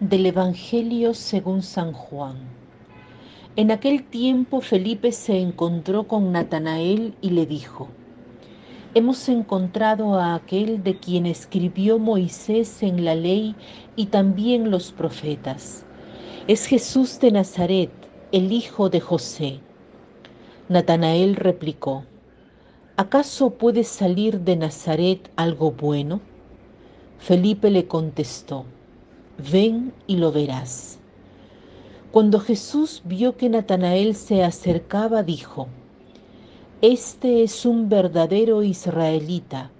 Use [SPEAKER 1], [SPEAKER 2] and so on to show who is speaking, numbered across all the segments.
[SPEAKER 1] Del Evangelio según San Juan. En aquel tiempo Felipe se encontró con Natanael y le dijo, Hemos encontrado a aquel de quien escribió Moisés en la ley y también los profetas. Es Jesús de Nazaret, el hijo de José. Natanael replicó, ¿acaso puede salir de Nazaret algo bueno? Felipe le contestó, ven y lo verás. Cuando Jesús vio que Natanael se acercaba, dijo, Este es un verdadero israelita,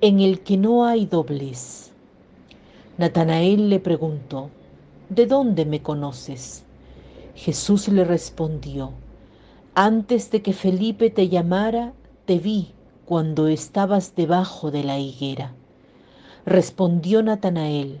[SPEAKER 1] en el que no hay doblez. Natanael le preguntó, ¿De dónde me conoces? Jesús le respondió, Antes de que Felipe te llamara, te vi cuando estabas debajo de la higuera. Respondió Natanael,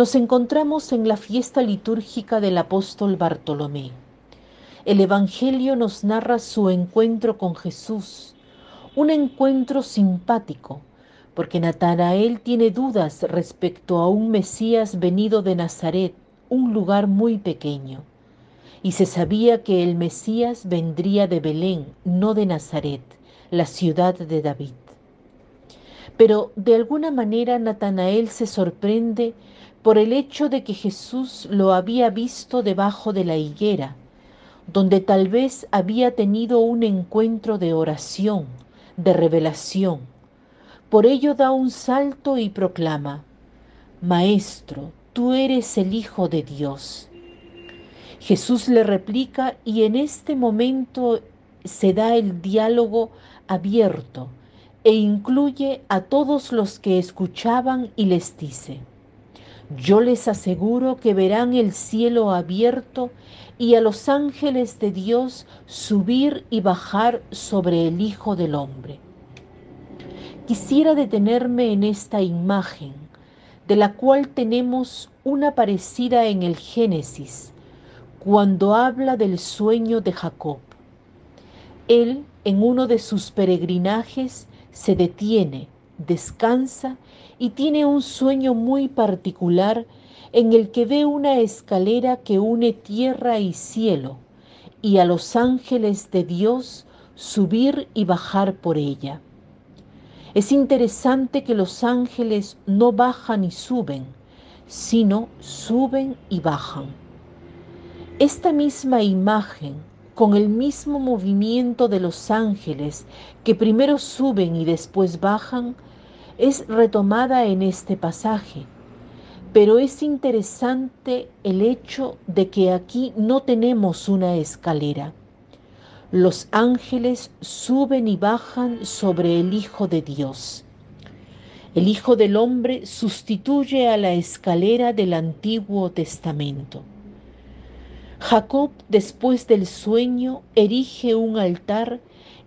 [SPEAKER 1] Nos encontramos en la fiesta litúrgica del apóstol Bartolomé. El Evangelio nos narra su encuentro con Jesús, un encuentro simpático, porque Natanael tiene dudas respecto a un Mesías venido de Nazaret, un lugar muy pequeño. Y se sabía que el Mesías vendría de Belén, no de Nazaret, la ciudad de David. Pero de alguna manera Natanael se sorprende por el hecho de que Jesús lo había visto debajo de la higuera, donde tal vez había tenido un encuentro de oración, de revelación. Por ello da un salto y proclama, Maestro, tú eres el Hijo de Dios. Jesús le replica y en este momento se da el diálogo abierto e incluye a todos los que escuchaban y les dice, yo les aseguro que verán el cielo abierto y a los ángeles de Dios subir y bajar sobre el Hijo del Hombre. Quisiera detenerme en esta imagen, de la cual tenemos una parecida en el Génesis, cuando habla del sueño de Jacob. Él, en uno de sus peregrinajes, se detiene, descansa y tiene un sueño muy particular en el que ve una escalera que une tierra y cielo y a los ángeles de Dios subir y bajar por ella. Es interesante que los ángeles no bajan y suben, sino suben y bajan. Esta misma imagen, con el mismo movimiento de los ángeles que primero suben y después bajan, es retomada en este pasaje. Pero es interesante el hecho de que aquí no tenemos una escalera. Los ángeles suben y bajan sobre el Hijo de Dios. El Hijo del Hombre sustituye a la escalera del Antiguo Testamento. Jacob, después del sueño, erige un altar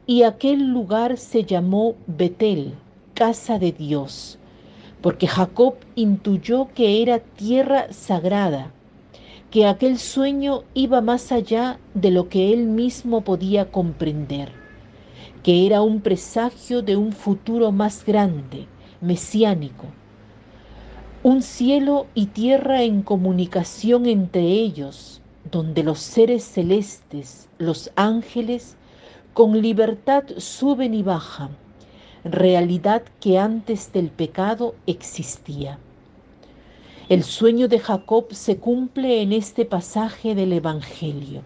[SPEAKER 1] y aquel lugar se llamó Betel, casa de Dios, porque Jacob intuyó que era tierra sagrada, que aquel sueño iba más allá de lo que él mismo podía comprender, que era un presagio de un futuro más grande, mesiánico, un cielo y tierra en comunicación entre ellos, donde los seres celestes, los ángeles, con libertad suben y bajan, realidad que antes del pecado existía. El sueño de Jacob se cumple en este pasaje del Evangelio.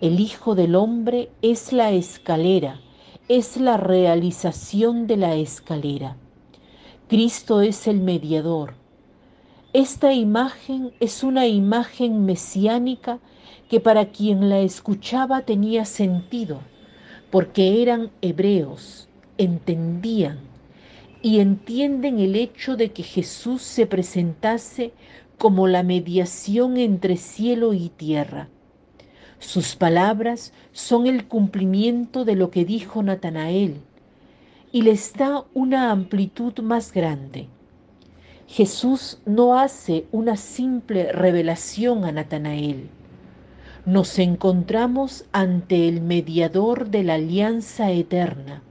[SPEAKER 1] El Hijo del Hombre es la escalera, es la realización de la escalera. Cristo es el mediador. Esta imagen es una imagen mesiánica que para quien la escuchaba tenía sentido, porque eran hebreos, entendían y entienden el hecho de que Jesús se presentase como la mediación entre cielo y tierra. Sus palabras son el cumplimiento de lo que dijo Natanael y les da una amplitud más grande. Jesús no hace una simple revelación a Natanael. Nos encontramos ante el mediador de la alianza eterna.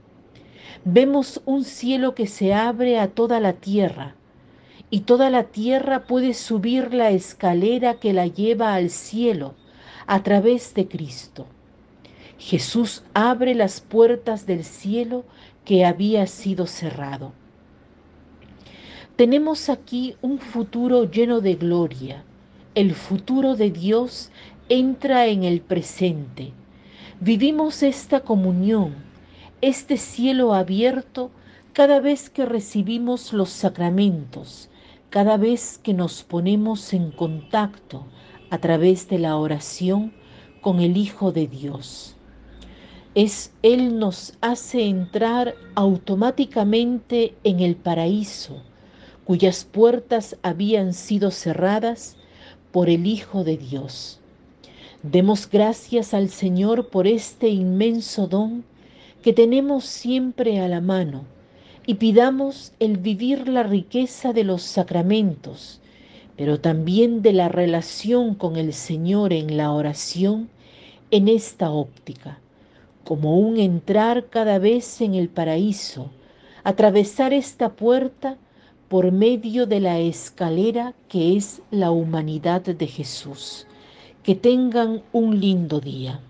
[SPEAKER 1] Vemos un cielo que se abre a toda la tierra y toda la tierra puede subir la escalera que la lleva al cielo a través de Cristo. Jesús abre las puertas del cielo que había sido cerrado. Tenemos aquí un futuro lleno de gloria. El futuro de Dios entra en el presente. Vivimos esta comunión, este cielo abierto cada vez que recibimos los sacramentos, cada vez que nos ponemos en contacto a través de la oración con el Hijo de Dios. Es Él nos hace entrar automáticamente en el paraíso, cuyas puertas habían sido cerradas por el Hijo de Dios. Demos gracias al Señor por este inmenso don que tenemos siempre a la mano y pidamos el vivir la riqueza de los sacramentos, pero también de la relación con el Señor en la oración en esta óptica, como un entrar cada vez en el paraíso, atravesar esta puerta por medio de la escalera que es la humanidad de Jesús. Que tengan un lindo día.